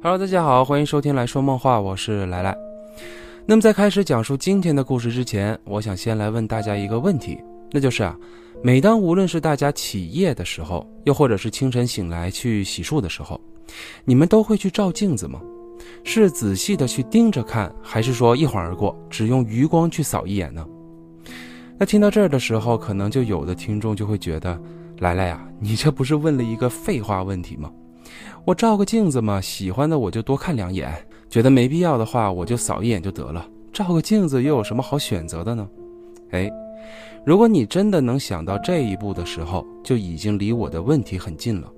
Hello，大家好，欢迎收听来说梦话，我是来来。那么在开始讲述今天的故事之前，我想先来问大家一个问题，那就是啊，每当无论是大家起夜的时候，又或者是清晨醒来去洗漱的时候，你们都会去照镜子吗？是仔细的去盯着看，还是说一晃而过，只用余光去扫一眼呢？那听到这儿的时候，可能就有的听众就会觉得，来来呀，你这不是问了一个废话问题吗？我照个镜子嘛，喜欢的我就多看两眼，觉得没必要的话，我就扫一眼就得了。照个镜子又有什么好选择的呢？哎，如果你真的能想到这一步的时候，就已经离我的问题很近了。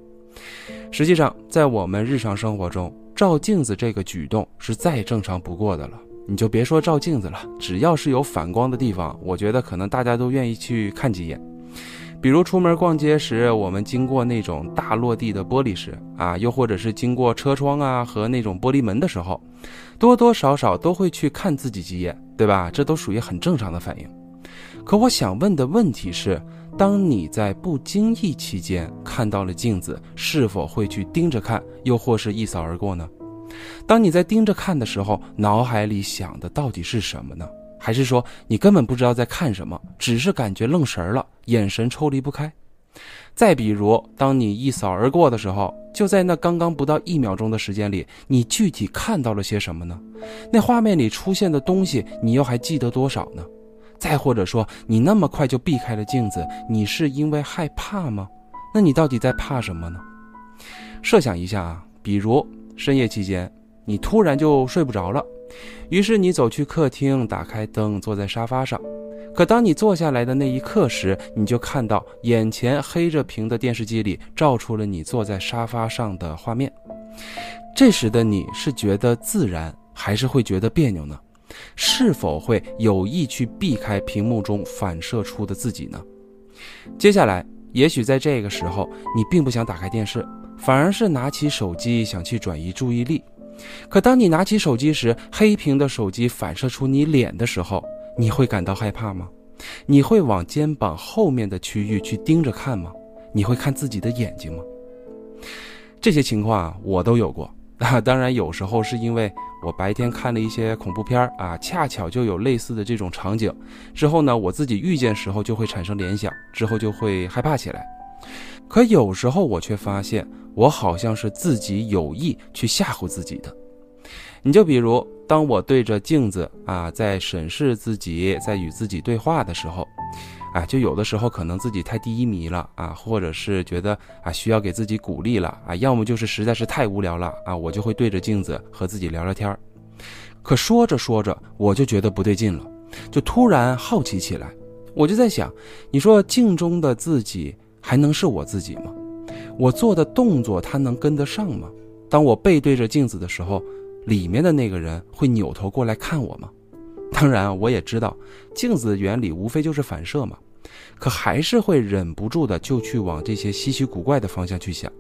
实际上，在我们日常生活中，照镜子这个举动是再正常不过的了。你就别说照镜子了，只要是有反光的地方，我觉得可能大家都愿意去看几眼。比如出门逛街时，我们经过那种大落地的玻璃时啊，又或者是经过车窗啊和那种玻璃门的时候，多多少少都会去看自己几眼，对吧？这都属于很正常的反应。可我想问的问题是，当你在不经意期间看到了镜子，是否会去盯着看，又或是一扫而过呢？当你在盯着看的时候，脑海里想的到底是什么呢？还是说你根本不知道在看什么，只是感觉愣神了，眼神抽离不开。再比如，当你一扫而过的时候，就在那刚刚不到一秒钟的时间里，你具体看到了些什么呢？那画面里出现的东西，你又还记得多少呢？再或者说，你那么快就避开了镜子，你是因为害怕吗？那你到底在怕什么呢？设想一下啊，比如深夜期间，你突然就睡不着了。于是你走去客厅，打开灯，坐在沙发上。可当你坐下来的那一刻时，你就看到眼前黑着屏的电视机里照出了你坐在沙发上的画面。这时的你是觉得自然，还是会觉得别扭呢？是否会有意去避开屏幕中反射出的自己呢？接下来，也许在这个时候，你并不想打开电视，反而是拿起手机想去转移注意力。可当你拿起手机时，黑屏的手机反射出你脸的时候，你会感到害怕吗？你会往肩膀后面的区域去盯着看吗？你会看自己的眼睛吗？这些情况啊我都有过啊。当然，有时候是因为我白天看了一些恐怖片啊，恰巧就有类似的这种场景，之后呢，我自己遇见时候就会产生联想，之后就会害怕起来。可有时候我却发现。我好像是自己有意去吓唬自己的。你就比如，当我对着镜子啊，在审视自己，在与自己对话的时候，啊，就有的时候可能自己太低迷了啊，或者是觉得啊需要给自己鼓励了啊，要么就是实在是太无聊了啊，我就会对着镜子和自己聊聊天儿可说着说着，我就觉得不对劲了，就突然好奇起来。我就在想，你说镜中的自己还能是我自己吗？我做的动作，他能跟得上吗？当我背对着镜子的时候，里面的那个人会扭头过来看我吗？当然，我也知道镜子的原理无非就是反射嘛，可还是会忍不住的就去往这些稀奇古怪的方向去想。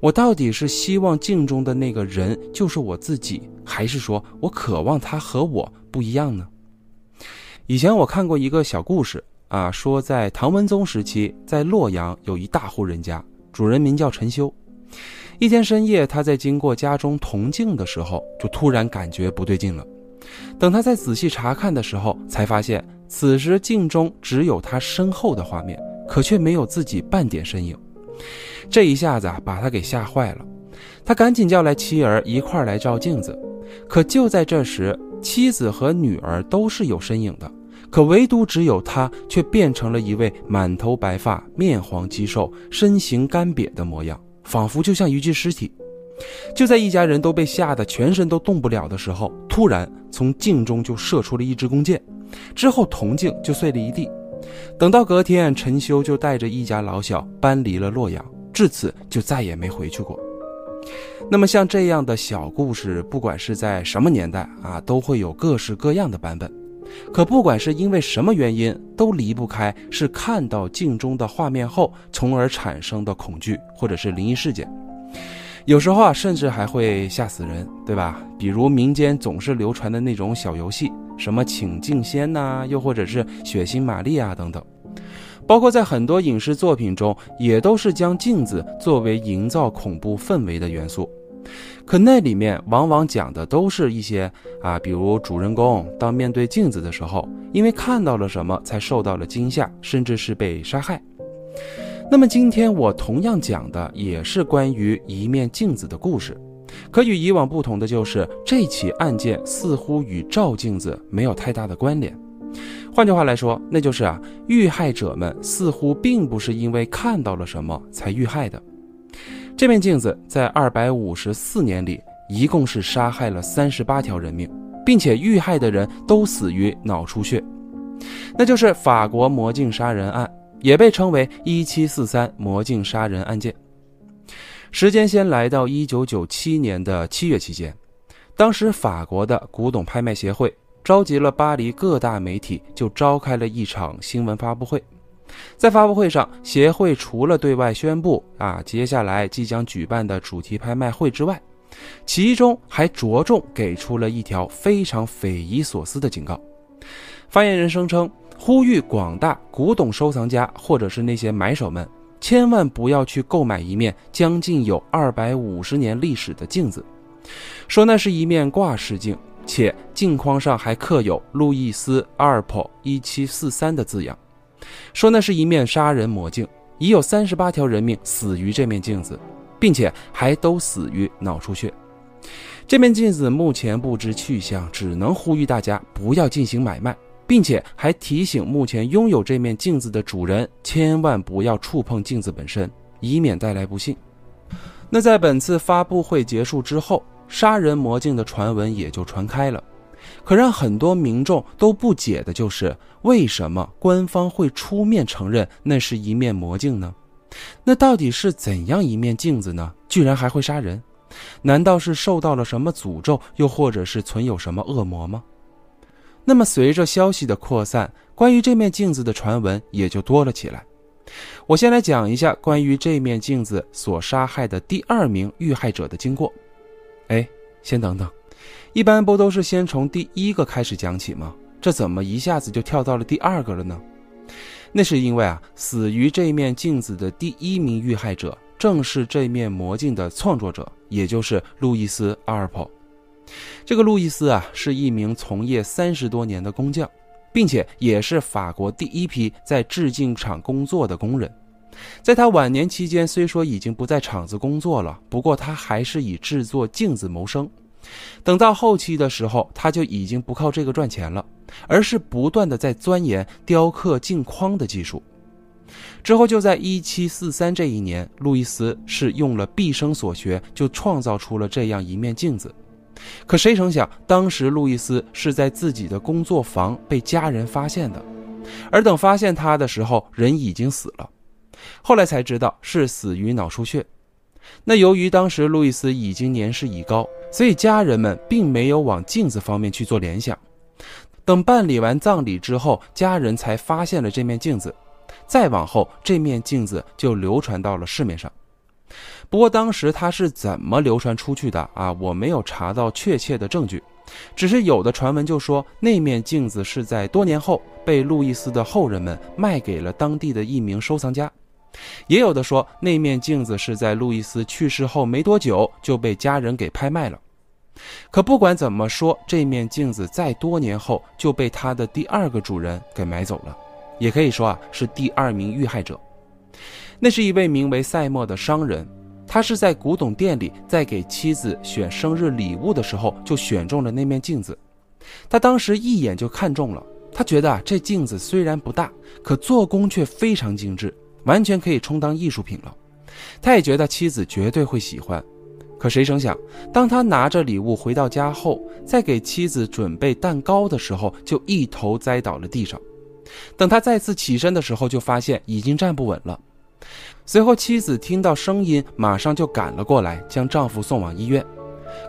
我到底是希望镜中的那个人就是我自己，还是说我渴望他和我不一样呢？以前我看过一个小故事啊，说在唐文宗时期，在洛阳有一大户人家。主人名叫陈修。一天深夜，他在经过家中铜镜的时候，就突然感觉不对劲了。等他再仔细查看的时候，才发现此时镜中只有他身后的画面，可却没有自己半点身影。这一下子，把他给吓坏了。他赶紧叫来妻儿一块来照镜子。可就在这时，妻子和女儿都是有身影的。可唯独只有他，却变成了一位满头白发、面黄肌瘦、身形干瘪的模样，仿佛就像一具尸体。就在一家人都被吓得全身都动不了的时候，突然从镜中就射出了一支弓箭，之后铜镜就碎了一地。等到隔天，陈修就带着一家老小搬离了洛阳，至此就再也没回去过。那么像这样的小故事，不管是在什么年代啊，都会有各式各样的版本。可不管是因为什么原因，都离不开是看到镜中的画面后，从而产生的恐惧，或者是灵异事件。有时候啊，甚至还会吓死人，对吧？比如民间总是流传的那种小游戏，什么请镜仙呐，又或者是血腥玛丽啊等等。包括在很多影视作品中，也都是将镜子作为营造恐怖氛围的元素。可那里面往往讲的都是一些啊，比如主人公当面对镜子的时候，因为看到了什么才受到了惊吓，甚至是被杀害。那么今天我同样讲的也是关于一面镜子的故事，可与以往不同的就是这起案件似乎与照镜子没有太大的关联。换句话来说，那就是啊，遇害者们似乎并不是因为看到了什么才遇害的。这面镜子在二百五十四年里，一共是杀害了三十八条人命，并且遇害的人都死于脑出血，那就是法国魔镜杀人案。也被称为一七四三魔镜杀人案件。时间先来到一九九七年的七月期间，当时法国的古董拍卖协会召集了巴黎各大媒体，就召开了一场新闻发布会。在发布会上，协会除了对外宣布啊接下来即将举办的主题拍卖会之外，其中还着重给出了一条非常匪夷所思的警告。发言人声称。呼吁广大古董收藏家或者是那些买手们，千万不要去购买一面将近有二百五十年历史的镜子，说那是一面挂饰镜，且镜框上还刻有路易斯·阿尔普一七四三的字样，说那是一面杀人魔镜，已有三十八条人命死于这面镜子，并且还都死于脑出血。这面镜子目前不知去向，只能呼吁大家不要进行买卖。并且还提醒目前拥有这面镜子的主人，千万不要触碰镜子本身，以免带来不幸。那在本次发布会结束之后，杀人魔镜的传闻也就传开了。可让很多民众都不解的就是，为什么官方会出面承认那是一面魔镜呢？那到底是怎样一面镜子呢？居然还会杀人？难道是受到了什么诅咒，又或者是存有什么恶魔吗？那么，随着消息的扩散，关于这面镜子的传闻也就多了起来。我先来讲一下关于这面镜子所杀害的第二名遇害者的经过。哎，先等等，一般不都是先从第一个开始讲起吗？这怎么一下子就跳到了第二个了呢？那是因为啊，死于这面镜子的第一名遇害者，正是这面魔镜的创作者，也就是路易斯·阿尔普。这个路易斯啊，是一名从业三十多年的工匠，并且也是法国第一批在制镜厂工作的工人。在他晚年期间，虽说已经不在厂子工作了，不过他还是以制作镜子谋生。等到后期的时候，他就已经不靠这个赚钱了，而是不断的在钻研雕刻镜框的技术。之后，就在一七四三这一年，路易斯是用了毕生所学，就创造出了这样一面镜子。可谁成想，当时路易斯是在自己的工作房被家人发现的，而等发现他的时候，人已经死了。后来才知道是死于脑出血。那由于当时路易斯已经年事已高，所以家人们并没有往镜子方面去做联想。等办理完葬礼之后，家人才发现了这面镜子。再往后，这面镜子就流传到了市面上。不过当时它是怎么流传出去的啊？我没有查到确切的证据，只是有的传闻就说那面镜子是在多年后被路易斯的后人们卖给了当地的一名收藏家，也有的说那面镜子是在路易斯去世后没多久就被家人给拍卖了。可不管怎么说，这面镜子在多年后就被他的第二个主人给买走了，也可以说啊是第二名遇害者。那是一位名为赛默的商人。他是在古董店里，在给妻子选生日礼物的时候，就选中了那面镜子。他当时一眼就看中了，他觉得啊，这镜子虽然不大，可做工却非常精致，完全可以充当艺术品了。他也觉得妻子绝对会喜欢。可谁成想，当他拿着礼物回到家后，在给妻子准备蛋糕的时候，就一头栽倒了地上。等他再次起身的时候，就发现已经站不稳了。随后，妻子听到声音，马上就赶了过来，将丈夫送往医院。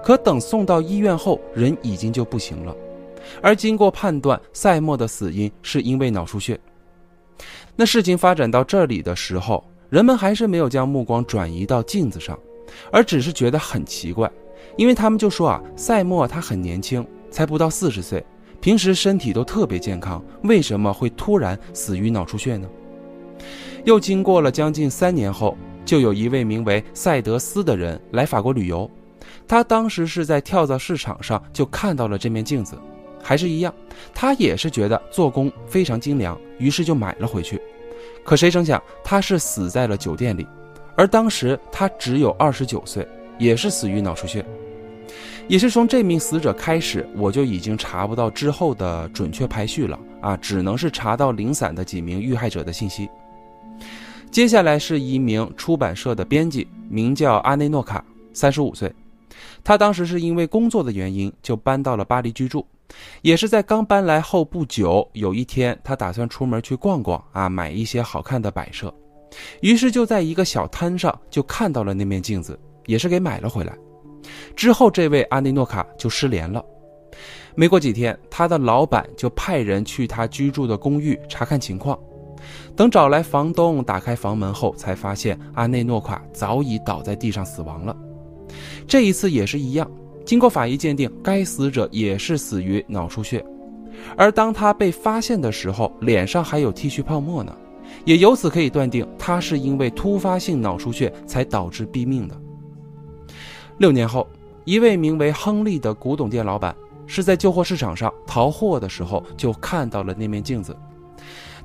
可等送到医院后，人已经就不行了。而经过判断，赛默的死因是因为脑出血。那事情发展到这里的时候，人们还是没有将目光转移到镜子上，而只是觉得很奇怪，因为他们就说啊，赛默他很年轻，才不到四十岁，平时身体都特别健康，为什么会突然死于脑出血呢？又经过了将近三年后，就有一位名为赛德斯的人来法国旅游。他当时是在跳蚤市场上就看到了这面镜子，还是一样，他也是觉得做工非常精良，于是就买了回去。可谁成想，他是死在了酒店里，而当时他只有二十九岁，也是死于脑出血。也是从这名死者开始，我就已经查不到之后的准确排序了啊，只能是查到零散的几名遇害者的信息。接下来是一名出版社的编辑，名叫阿内诺卡，三十五岁。他当时是因为工作的原因就搬到了巴黎居住，也是在刚搬来后不久，有一天他打算出门去逛逛啊，买一些好看的摆设，于是就在一个小摊上就看到了那面镜子，也是给买了回来。之后，这位阿内诺卡就失联了。没过几天，他的老板就派人去他居住的公寓查看情况。等找来房东打开房门后，才发现阿内诺卡早已倒在地上死亡了。这一次也是一样，经过法医鉴定，该死者也是死于脑出血。而当他被发现的时候，脸上还有剃须泡沫呢，也由此可以断定他是因为突发性脑出血才导致毙命的。六年后，一位名为亨利的古董店老板是在旧货市场上淘货的时候就看到了那面镜子。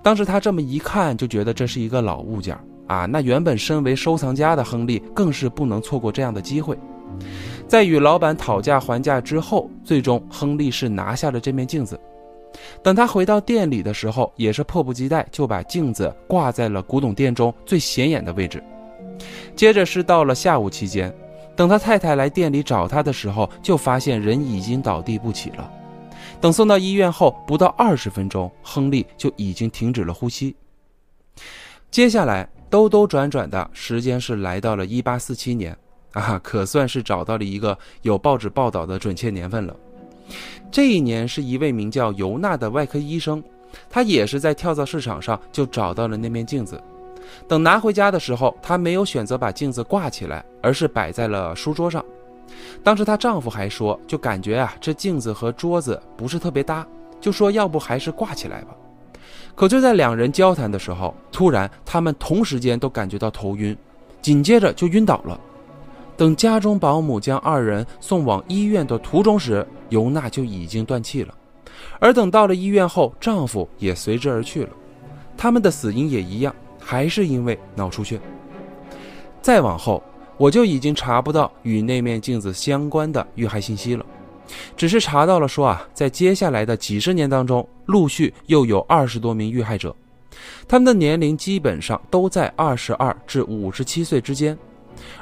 当时他这么一看，就觉得这是一个老物件啊。那原本身为收藏家的亨利更是不能错过这样的机会。在与老板讨价还价之后，最终亨利是拿下了这面镜子。等他回到店里的时候，也是迫不及待就把镜子挂在了古董店中最显眼的位置。接着是到了下午期间。等他太太来店里找他的时候，就发现人已经倒地不起了。等送到医院后，不到二十分钟，亨利就已经停止了呼吸。接下来兜兜转转的时间是来到了一八四七年，啊，可算是找到了一个有报纸报道的准确年份了。这一年是一位名叫尤娜的外科医生，他也是在跳蚤市场上就找到了那面镜子。等拿回家的时候，她没有选择把镜子挂起来，而是摆在了书桌上。当时她丈夫还说，就感觉啊，这镜子和桌子不是特别搭，就说要不还是挂起来吧。可就在两人交谈的时候，突然他们同时间都感觉到头晕，紧接着就晕倒了。等家中保姆将二人送往医院的途中时，尤娜就已经断气了。而等到了医院后，丈夫也随之而去了。他们的死因也一样。还是因为脑出血。再往后，我就已经查不到与那面镜子相关的遇害信息了，只是查到了说啊，在接下来的几十年当中，陆续又有二十多名遇害者，他们的年龄基本上都在二十二至五十七岁之间，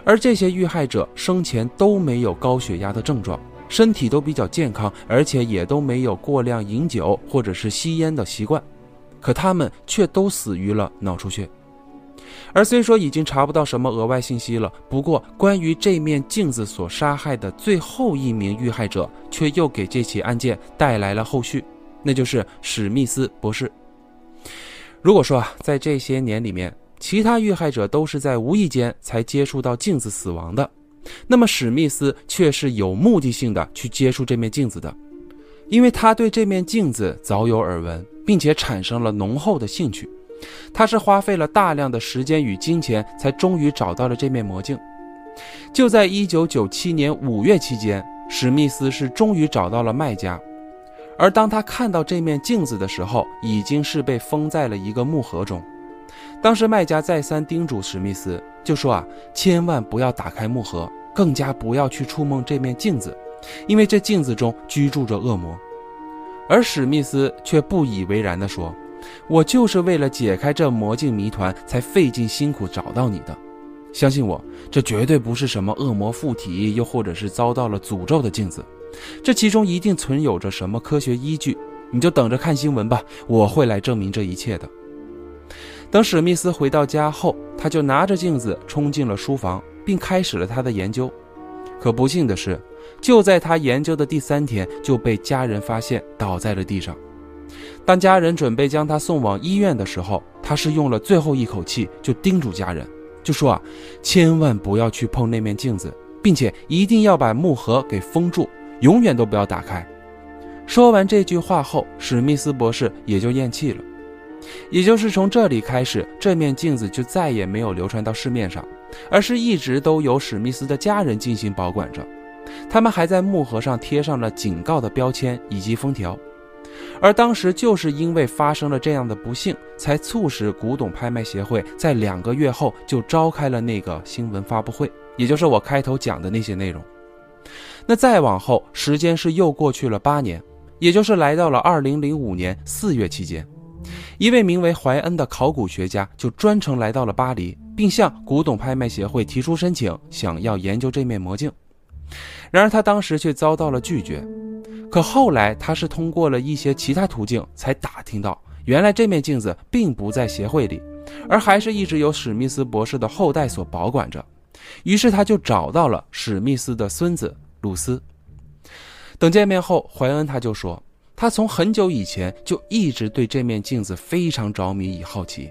而这些遇害者生前都没有高血压的症状，身体都比较健康，而且也都没有过量饮酒或者是吸烟的习惯。可他们却都死于了脑出血，而虽说已经查不到什么额外信息了，不过关于这面镜子所杀害的最后一名遇害者，却又给这起案件带来了后续，那就是史密斯博士。如果说啊，在这些年里面，其他遇害者都是在无意间才接触到镜子死亡的，那么史密斯却是有目的性的去接触这面镜子的，因为他对这面镜子早有耳闻。并且产生了浓厚的兴趣，他是花费了大量的时间与金钱，才终于找到了这面魔镜。就在一九九七年五月期间，史密斯是终于找到了卖家，而当他看到这面镜子的时候，已经是被封在了一个木盒中。当时卖家再三叮嘱史密斯，就说啊，千万不要打开木盒，更加不要去触碰这面镜子，因为这镜子中居住着恶魔。而史密斯却不以为然地说：“我就是为了解开这魔镜谜团，才费尽辛苦找到你的。相信我，这绝对不是什么恶魔附体，又或者是遭到了诅咒的镜子。这其中一定存有着什么科学依据。你就等着看新闻吧，我会来证明这一切的。”等史密斯回到家后，他就拿着镜子冲进了书房，并开始了他的研究。可不幸的是，就在他研究的第三天，就被家人发现倒在了地上。当家人准备将他送往医院的时候，他是用了最后一口气，就叮嘱家人，就说啊，千万不要去碰那面镜子，并且一定要把木盒给封住，永远都不要打开。说完这句话后，史密斯博士也就咽气了。也就是从这里开始，这面镜子就再也没有流传到市面上。而是一直都由史密斯的家人进行保管着，他们还在木盒上贴上了警告的标签以及封条。而当时就是因为发生了这样的不幸，才促使古董拍卖协会在两个月后就召开了那个新闻发布会，也就是我开头讲的那些内容。那再往后，时间是又过去了八年，也就是来到了二零零五年四月期间，一位名为怀恩的考古学家就专程来到了巴黎，并向古董拍卖协会提出申请，想要研究这面魔镜。然而他当时却遭到了拒绝。可后来，他是通过了一些其他途径才打听到，原来这面镜子并不在协会里，而还是一直由史密斯博士的后代所保管着。于是他就找到了史密斯的孙子鲁斯。等见面后，怀恩他就说，他从很久以前就一直对这面镜子非常着迷与好奇。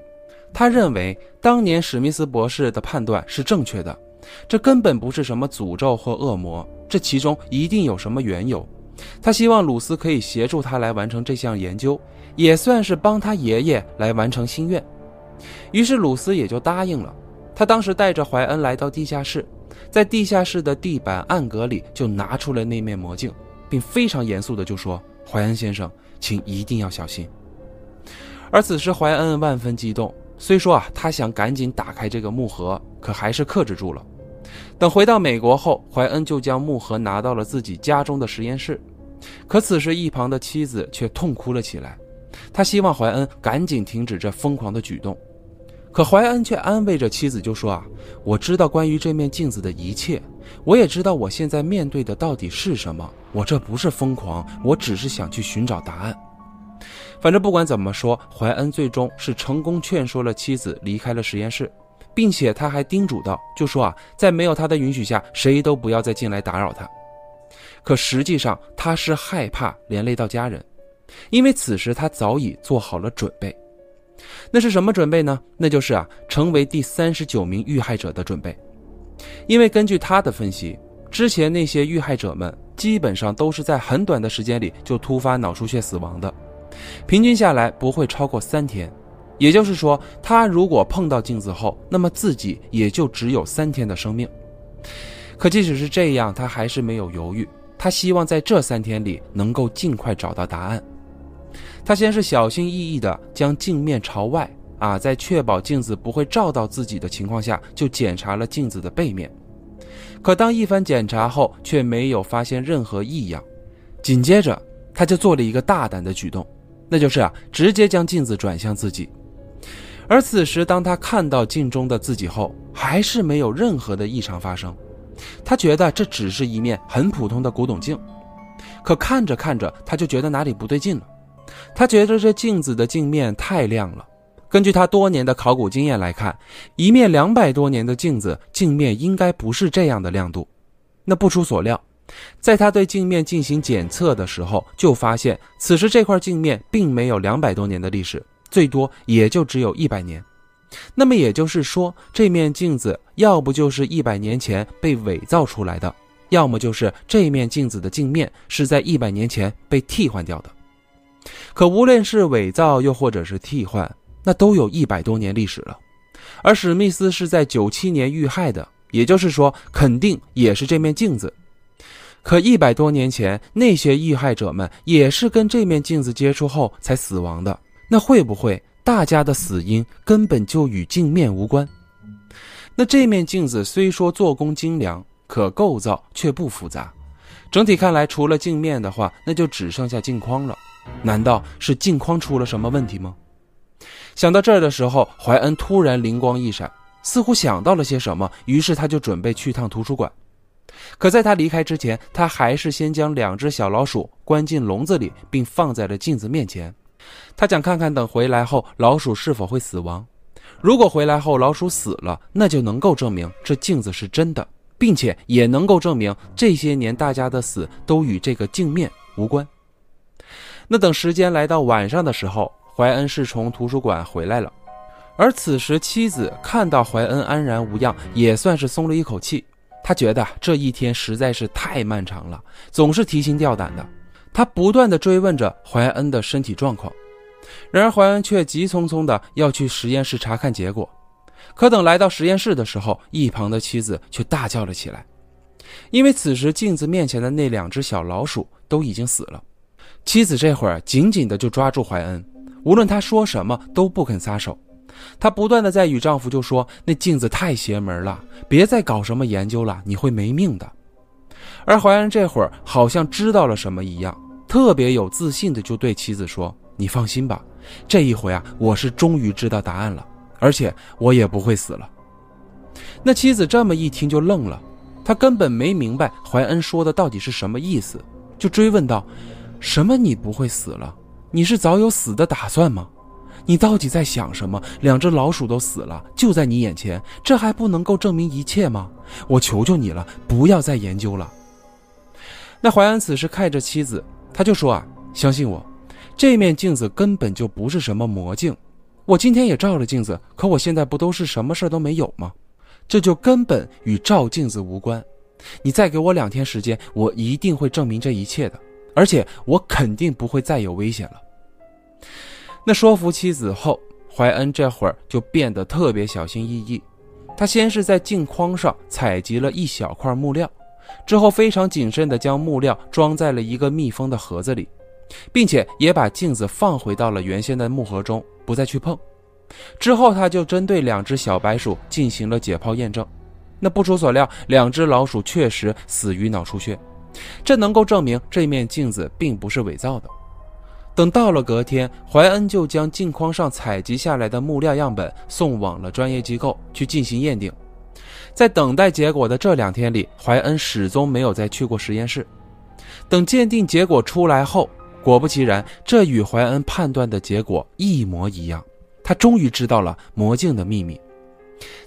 他认为当年史密斯博士的判断是正确的，这根本不是什么诅咒或恶魔，这其中一定有什么缘由。他希望鲁斯可以协助他来完成这项研究，也算是帮他爷爷来完成心愿。于是鲁斯也就答应了。他当时带着怀恩来到地下室，在地下室的地板暗格里就拿出了那面魔镜，并非常严肃的就说：“怀恩先生，请一定要小心。”而此时怀恩万分激动，虽说啊他想赶紧打开这个木盒，可还是克制住了。等回到美国后，怀恩就将木盒拿到了自己家中的实验室。可此时一旁的妻子却痛哭了起来，他希望怀恩赶紧停止这疯狂的举动。可怀恩却安慰着妻子，就说：“啊，我知道关于这面镜子的一切，我也知道我现在面对的到底是什么。我这不是疯狂，我只是想去寻找答案。反正不管怎么说，怀恩最终是成功劝说了妻子离开了实验室。”并且他还叮嘱道：“就说啊，在没有他的允许下，谁都不要再进来打扰他。”可实际上他是害怕连累到家人，因为此时他早已做好了准备。那是什么准备呢？那就是啊，成为第三十九名遇害者的准备。因为根据他的分析，之前那些遇害者们基本上都是在很短的时间里就突发脑出血死亡的，平均下来不会超过三天。也就是说，他如果碰到镜子后，那么自己也就只有三天的生命。可即使是这样，他还是没有犹豫。他希望在这三天里能够尽快找到答案。他先是小心翼翼地将镜面朝外，啊，在确保镜子不会照到自己的情况下，就检查了镜子的背面。可当一番检查后，却没有发现任何异样。紧接着，他就做了一个大胆的举动，那就是啊，直接将镜子转向自己。而此时，当他看到镜中的自己后，还是没有任何的异常发生。他觉得这只是一面很普通的古董镜，可看着看着，他就觉得哪里不对劲了。他觉得这镜子的镜面太亮了。根据他多年的考古经验来看，一面两百多年的镜子镜面应该不是这样的亮度。那不出所料，在他对镜面进行检测的时候，就发现此时这块镜面并没有两百多年的历史。最多也就只有一百年，那么也就是说，这面镜子要不就是一百年前被伪造出来的，要么就是这面镜子的镜面是在一百年前被替换掉的。可无论是伪造又或者是替换，那都有一百多年历史了。而史密斯是在九七年遇害的，也就是说，肯定也是这面镜子。可一百多年前，那些遇害者们也是跟这面镜子接触后才死亡的。那会不会大家的死因根本就与镜面无关？那这面镜子虽说做工精良，可构造却不复杂。整体看来，除了镜面的话，那就只剩下镜框了。难道是镜框出了什么问题吗？想到这儿的时候，怀恩突然灵光一闪，似乎想到了些什么，于是他就准备去趟图书馆。可在他离开之前，他还是先将两只小老鼠关进笼子里，并放在了镜子面前。他想看看，等回来后老鼠是否会死亡。如果回来后老鼠死了，那就能够证明这镜子是真的，并且也能够证明这些年大家的死都与这个镜面无关。那等时间来到晚上的时候，怀恩是从图书馆回来了，而此时妻子看到怀恩安然无恙，也算是松了一口气。他觉得这一天实在是太漫长了，总是提心吊胆的。他不断的追问着怀恩的身体状况，然而怀恩却急匆匆的要去实验室查看结果。可等来到实验室的时候，一旁的妻子却大叫了起来。因为此时镜子面前的那两只小老鼠都已经死了。妻子这会儿紧紧的就抓住怀恩，无论他说什么都不肯撒手。她不断的在与丈夫就说：“那镜子太邪门了，别再搞什么研究了，你会没命的。”而怀恩这会儿好像知道了什么一样，特别有自信的就对妻子说：“你放心吧，这一回啊，我是终于知道答案了，而且我也不会死了。”那妻子这么一听就愣了，她根本没明白怀恩说的到底是什么意思，就追问道：“什么？你不会死了？你是早有死的打算吗？你到底在想什么？两只老鼠都死了，就在你眼前，这还不能够证明一切吗？我求求你了，不要再研究了。”那怀恩此时看着妻子，他就说：“啊，相信我，这面镜子根本就不是什么魔镜。我今天也照了镜子，可我现在不都是什么事都没有吗？这就根本与照镜子无关。你再给我两天时间，我一定会证明这一切的，而且我肯定不会再有危险了。”那说服妻子后，怀恩这会儿就变得特别小心翼翼。他先是在镜框上采集了一小块木料。之后非常谨慎地将木料装在了一个密封的盒子里，并且也把镜子放回到了原先的木盒中，不再去碰。之后他就针对两只小白鼠进行了解剖验证。那不出所料，两只老鼠确实死于脑出血，这能够证明这面镜子并不是伪造的。等到了隔天，怀恩就将镜框上采集下来的木料样本送往了专业机构去进行验定。在等待结果的这两天里，怀恩始终没有再去过实验室。等鉴定结果出来后，果不其然，这与怀恩判断的结果一模一样。他终于知道了魔镜的秘密。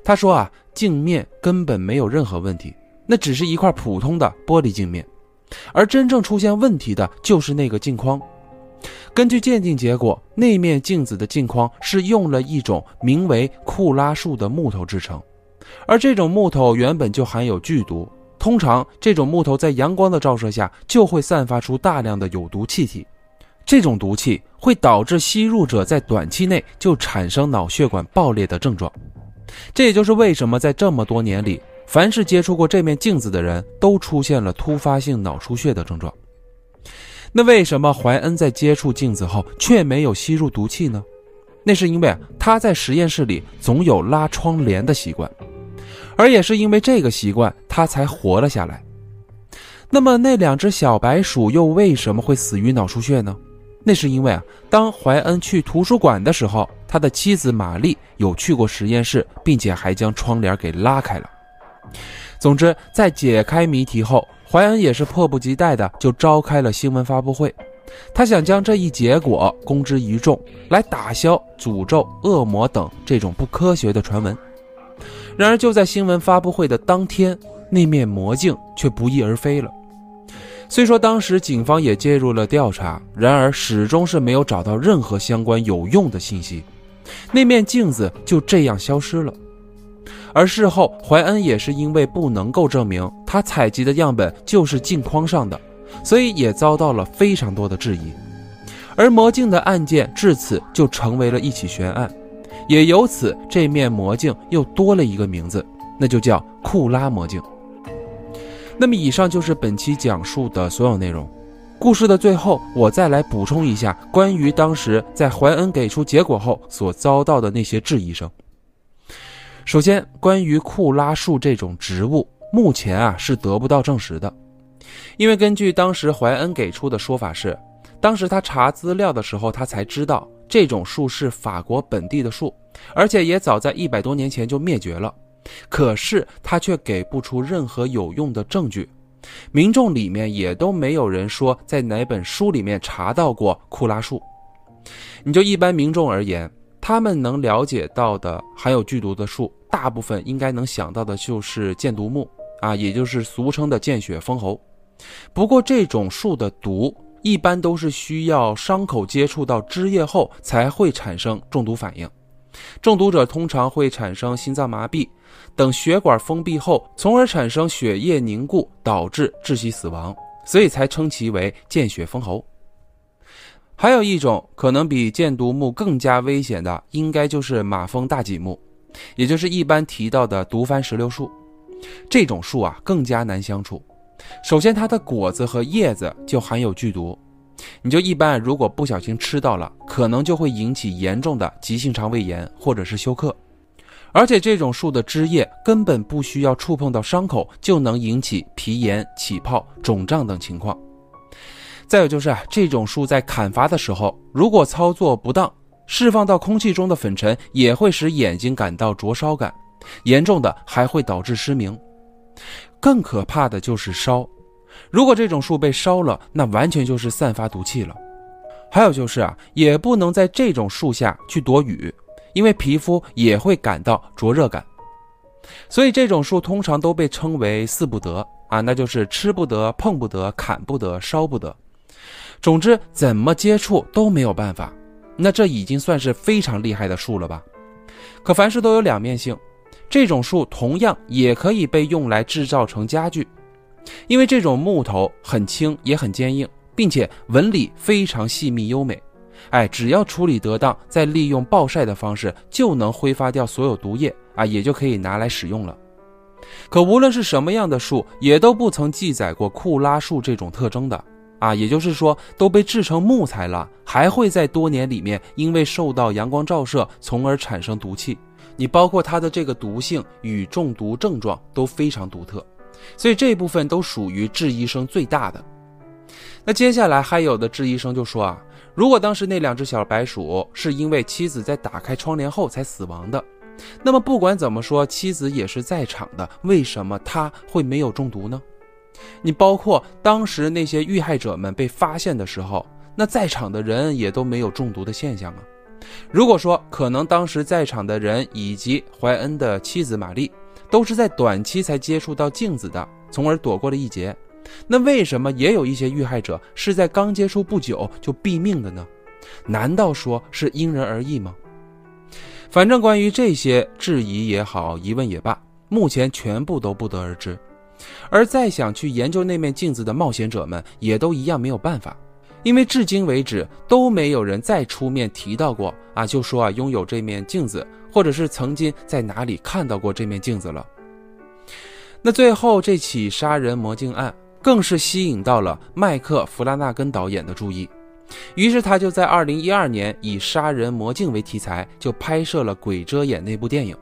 他说：“啊，镜面根本没有任何问题，那只是一块普通的玻璃镜面，而真正出现问题的就是那个镜框。根据鉴定结果，那面镜子的镜框是用了一种名为库拉树的木头制成。”而这种木头原本就含有剧毒，通常这种木头在阳光的照射下就会散发出大量的有毒气体，这种毒气会导致吸入者在短期内就产生脑血管爆裂的症状。这也就是为什么在这么多年里，凡是接触过这面镜子的人都出现了突发性脑出血的症状。那为什么怀恩在接触镜子后却没有吸入毒气呢？那是因为他在实验室里总有拉窗帘的习惯。而也是因为这个习惯，他才活了下来。那么，那两只小白鼠又为什么会死于脑出血呢？那是因为啊，当怀恩去图书馆的时候，他的妻子玛丽有去过实验室，并且还将窗帘给拉开了。总之，在解开谜题后，怀恩也是迫不及待的就召开了新闻发布会，他想将这一结果公之于众，来打消诅咒、恶魔等这种不科学的传闻。然而，就在新闻发布会的当天，那面魔镜却不翼而飞了。虽说当时警方也介入了调查，然而始终是没有找到任何相关有用的信息。那面镜子就这样消失了。而事后，怀恩也是因为不能够证明他采集的样本就是镜框上的，所以也遭到了非常多的质疑。而魔镜的案件至此就成为了一起悬案。也由此，这面魔镜又多了一个名字，那就叫库拉魔镜。那么，以上就是本期讲述的所有内容。故事的最后，我再来补充一下关于当时在怀恩给出结果后所遭到的那些质疑声。首先，关于库拉树这种植物，目前啊是得不到证实的，因为根据当时怀恩给出的说法是，当时他查资料的时候，他才知道。这种树是法国本地的树，而且也早在一百多年前就灭绝了。可是他却给不出任何有用的证据，民众里面也都没有人说在哪本书里面查到过库拉树。你就一般民众而言，他们能了解到的含有剧毒的树，大部分应该能想到的就是箭毒木啊，也就是俗称的见血封喉。不过这种树的毒。一般都是需要伤口接触到汁液后才会产生中毒反应，中毒者通常会产生心脏麻痹，等血管封闭后，从而产生血液凝固，导致窒息死亡，所以才称其为见血封喉。还有一种可能比箭毒木更加危险的，应该就是马蜂大戟木，也就是一般提到的毒番石榴树。这种树啊更加难相处。首先，它的果子和叶子就含有剧毒，你就一般如果不小心吃到了，可能就会引起严重的急性肠胃炎或者是休克。而且这种树的枝叶根本不需要触碰到伤口，就能引起皮炎、起泡、肿胀等情况。再有就是啊，这种树在砍伐的时候，如果操作不当，释放到空气中的粉尘也会使眼睛感到灼烧感，严重的还会导致失明。更可怕的就是烧，如果这种树被烧了，那完全就是散发毒气了。还有就是啊，也不能在这种树下去躲雨，因为皮肤也会感到灼热感。所以这种树通常都被称为四不得啊，那就是吃不得、碰不得、砍不得、烧不得。总之，怎么接触都没有办法。那这已经算是非常厉害的树了吧？可凡事都有两面性，这种树同样也可以被用来制造成家具，因为这种木头很轻也很坚硬，并且纹理非常细密优美。哎，只要处理得当，再利用暴晒的方式，就能挥发掉所有毒液啊，也就可以拿来使用了。可无论是什么样的树，也都不曾记载过库拉树这种特征的。啊，也就是说都被制成木材了，还会在多年里面因为受到阳光照射，从而产生毒气。你包括它的这个毒性与中毒症状都非常独特，所以这部分都属于质疑声最大的。那接下来还有的质疑声就说啊，如果当时那两只小白鼠是因为妻子在打开窗帘后才死亡的，那么不管怎么说，妻子也是在场的，为什么他会没有中毒呢？你包括当时那些遇害者们被发现的时候，那在场的人也都没有中毒的现象啊。如果说可能当时在场的人以及怀恩的妻子玛丽都是在短期才接触到镜子的，从而躲过了一劫，那为什么也有一些遇害者是在刚接触不久就毙命的呢？难道说是因人而异吗？反正关于这些质疑也好，疑问也罢，目前全部都不得而知。而再想去研究那面镜子的冒险者们，也都一样没有办法，因为至今为止都没有人再出面提到过啊，就说啊拥有这面镜子，或者是曾经在哪里看到过这面镜子了。那最后这起杀人魔镜案，更是吸引到了麦克弗拉纳根导演的注意，于是他就在二零一二年以杀人魔镜为题材，就拍摄了《鬼遮眼》那部电影，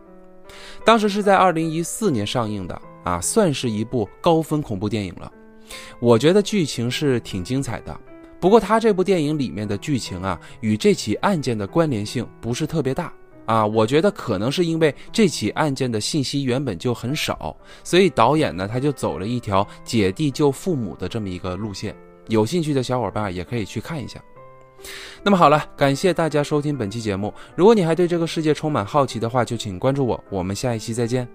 当时是在二零一四年上映的。啊，算是一部高分恐怖电影了。我觉得剧情是挺精彩的，不过他这部电影里面的剧情啊，与这起案件的关联性不是特别大啊。我觉得可能是因为这起案件的信息原本就很少，所以导演呢他就走了一条姐弟救父母的这么一个路线。有兴趣的小伙伴也可以去看一下。那么好了，感谢大家收听本期节目。如果你还对这个世界充满好奇的话，就请关注我。我们下一期再见。